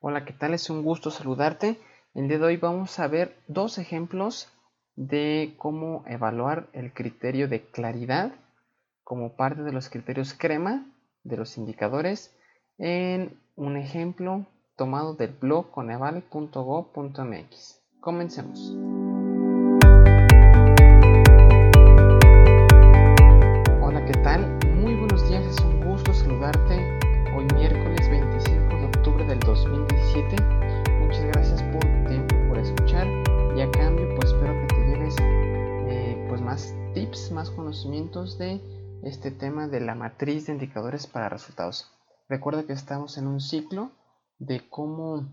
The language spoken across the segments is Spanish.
Hola, ¿qué tal? Es un gusto saludarte. El día de hoy vamos a ver dos ejemplos de cómo evaluar el criterio de claridad como parte de los criterios crema de los indicadores en un ejemplo tomado del blog coneval.go.mx. Comencemos. De este tema de la matriz de indicadores para resultados. Recuerda que estamos en un ciclo de cómo,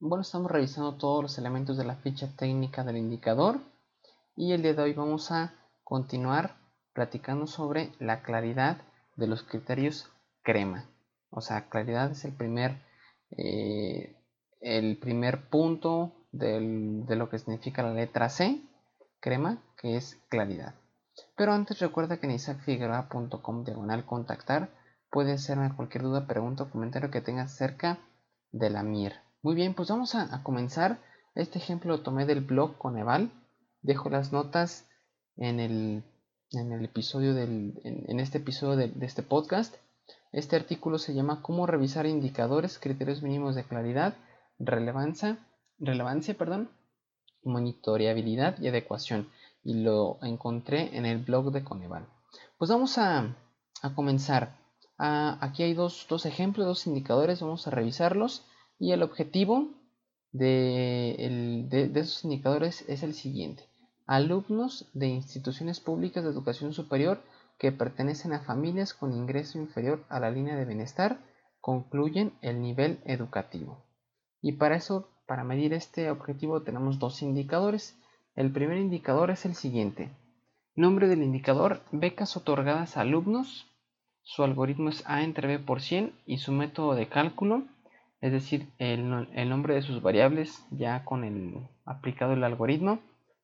bueno, estamos revisando todos los elementos de la ficha técnica del indicador y el día de hoy vamos a continuar platicando sobre la claridad de los criterios crema. O sea, claridad es el primer, eh, el primer punto de lo que significa la letra C, crema, que es claridad. Pero antes recuerda que en isaacfigueroa.com diagonal contactar puedes hacerme cualquier duda, pregunta o comentario que tengas acerca de la MIR. Muy bien, pues vamos a, comenzar. Este ejemplo lo tomé del blog Coneval. Dejo las notas en el, en el episodio del, en, este episodio de, de este podcast este artículo se llama Cómo revisar indicadores, criterios mínimos de claridad, relevancia, relevancia perdón, monitoreabilidad y adecuación. Y lo encontré en el blog de Coneval. Pues vamos a, comenzar. Ah, aquí hay dos, ejemplos, dos indicadores, vamos a revisarlos. Y el objetivo de, de esos indicadores es el siguiente. Alumnos de instituciones públicas de educación superior que pertenecen a familias con ingreso inferior a la línea de bienestar concluyen el nivel educativo. Y para eso, para medir este objetivo tenemos dos indicadores. El primer indicador es el siguiente. Nombre del indicador, becas otorgadas a alumnos. Su algoritmo es A entre B por 100 y su método de cálculo, es decir, el, nombre de sus variables ya con el aplicado el algoritmo,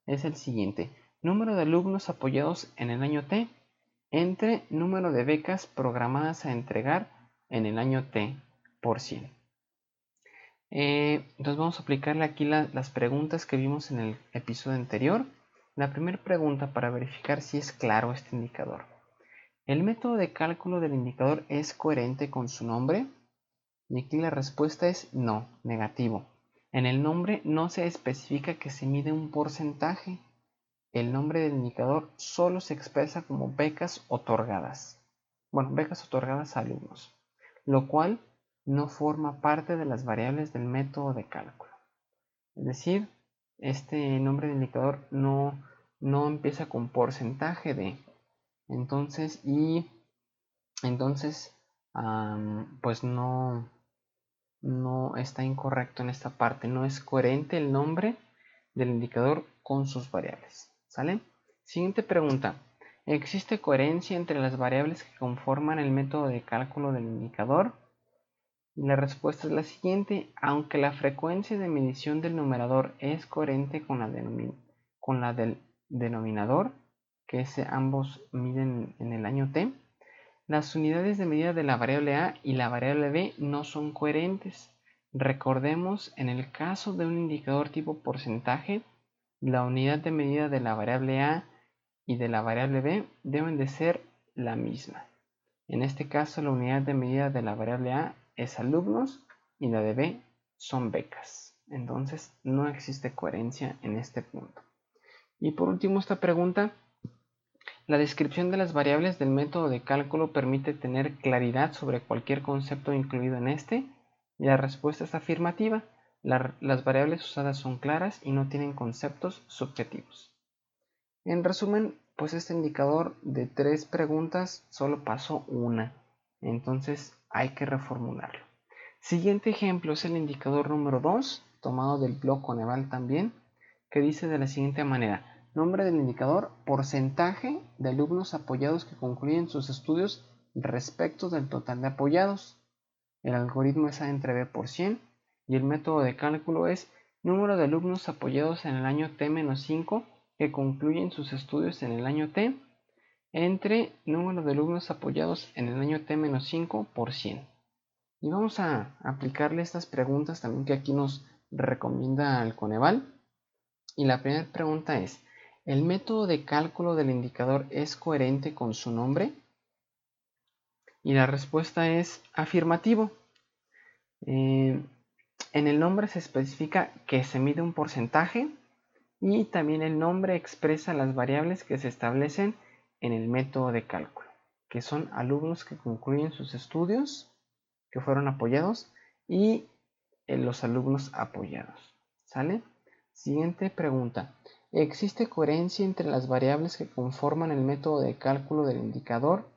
es el siguiente. Número de alumnos apoyados en el año T entre número de becas programadas a entregar en el año T por 100. Eh, entonces vamos a aplicarle aquí las preguntas que vimos en el episodio anterior. La primera pregunta para verificar si es claro este indicador. ¿El método de cálculo del indicador es coherente con su nombre? Y aquí la respuesta es no, negativo. En el nombre no se especifica que se mide un porcentaje, el nombre del indicador solo se expresa como becas otorgadas. Bueno, becas otorgadas a alumnos, lo cual no forma parte de las variables del método de cálculo. Es decir, este nombre del indicador no, no empieza con porcentaje de. Entonces, y entonces, pues no, no está incorrecto en esta parte. No es coherente el nombre del indicador con sus variables. ¿Sale? Siguiente pregunta. ¿Existe coherencia entre las variables que conforman el método de cálculo del indicador? La respuesta es la siguiente. Aunque la frecuencia de medición del numerador es coherente con la, del denominador, que ambos miden en el año t, las unidades de medida de la variable a y la variable b no son coherentes. Recordemos, en el caso de un indicador tipo porcentaje, la unidad de medida de la variable a y de la variable b deben de ser la misma. En este caso, la unidad de medida de la variable a es alumnos y la de b son becas. Entonces, no existe coherencia en este punto. Y por último, esta pregunta. La descripción de las variables del método de cálculo permite tener claridad sobre cualquier concepto incluido en este. Y la respuesta es afirmativa las variables usadas son claras y no tienen conceptos subjetivos. En resumen, pues este indicador de tres preguntas solo pasó una, entonces hay que reformularlo. Siguiente ejemplo es el indicador número 2, tomado del blog Coneval también, que dice de la siguiente manera, nombre del indicador, porcentaje de alumnos apoyados que concluyen sus estudios respecto del total de apoyados. El algoritmo es A entre B por 100 y el método de cálculo es número de alumnos apoyados en el año T-5 que concluyen sus estudios en el año T entre número de alumnos apoyados en el año T-5 por 100. Y vamos a aplicarle estas preguntas también que aquí nos recomienda el Coneval. Y la primera pregunta es, ¿el método de cálculo del indicador es coherente con su nombre? Y la respuesta es afirmativo. Eh, en el nombre se especifica que se mide un porcentaje y también el nombre expresa las variables que se establecen en el método de cálculo, que son alumnos que concluyen sus estudios, que fueron apoyados y eh, los alumnos apoyados. ¿Sale? Siguiente pregunta. ¿Existe coherencia entre las variables que conforman el método de cálculo del indicador?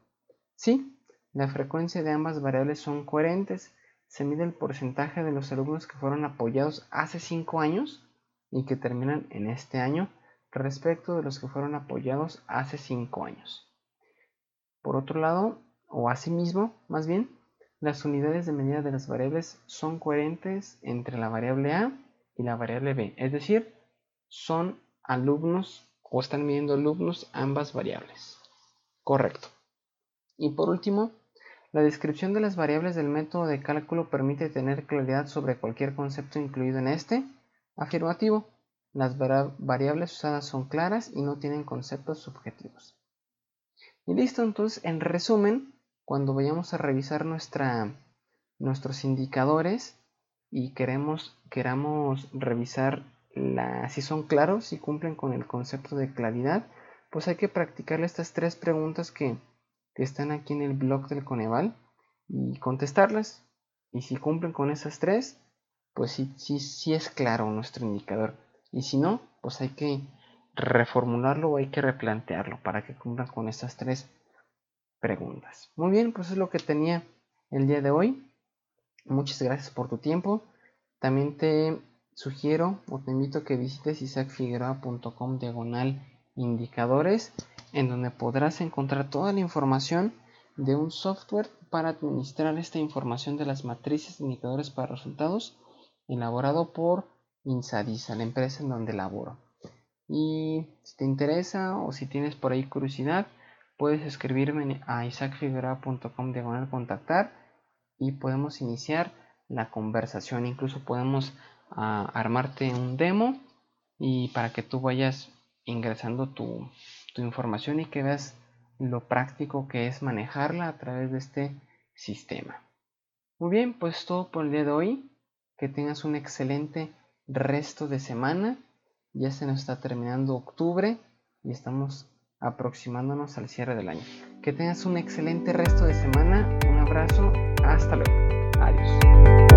Sí, la frecuencia de ambas variables son coherentes. Se mide el porcentaje de los alumnos que fueron apoyados hace 5 años y que terminan en este año respecto de los que fueron apoyados hace 5 años. Por otro lado, o asimismo, más bien, las unidades de medida de las variables son coherentes entre la variable A y la variable B, es decir, son alumnos o están midiendo alumnos ambas variables. Correcto. Y por último, la descripción de las variables del método de cálculo permite tener claridad sobre cualquier concepto incluido en este. Afirmativo. Las variables usadas son claras y no tienen conceptos subjetivos. Y listo, entonces, en resumen, cuando vayamos a revisar nuestros indicadores y queremos, queramos revisar la, si son claros, si cumplen con el concepto de claridad, pues hay que practicarle estas tres preguntas que, que están aquí en el blog del Coneval y contestarlas. Y si cumplen con esas tres, pues sí, sí, sí es claro nuestro indicador. Y si no, pues hay que reformularlo o hay que replantearlo para que cumplan con estas tres preguntas. Muy bien, pues es lo que tenía el día de hoy. Muchas gracias por tu tiempo. También te sugiero o te invito a que visites isaacfigueroa.com diagonal indicadores en donde podrás encontrar toda la información de un software para administrar esta información de las matrices de indicadores para resultados elaborado por Insadisa, la empresa en donde laboro. Y si te interesa o si tienes por ahí curiosidad, puedes escribirme a isaacfigueroa.com diagonal contactar y podemos iniciar la conversación. Incluso podemos ah, armarte un demo y para que tú vayas ingresando tu, tu información y que veas lo práctico que es manejarla a través de este sistema. Muy bien, pues todo por el día de hoy. Que tengas un excelente resto de semana. Ya se nos está terminando octubre y estamos aproximándonos al cierre del año. Que tengas un excelente resto de semana. Un abrazo. Hasta luego. Adiós.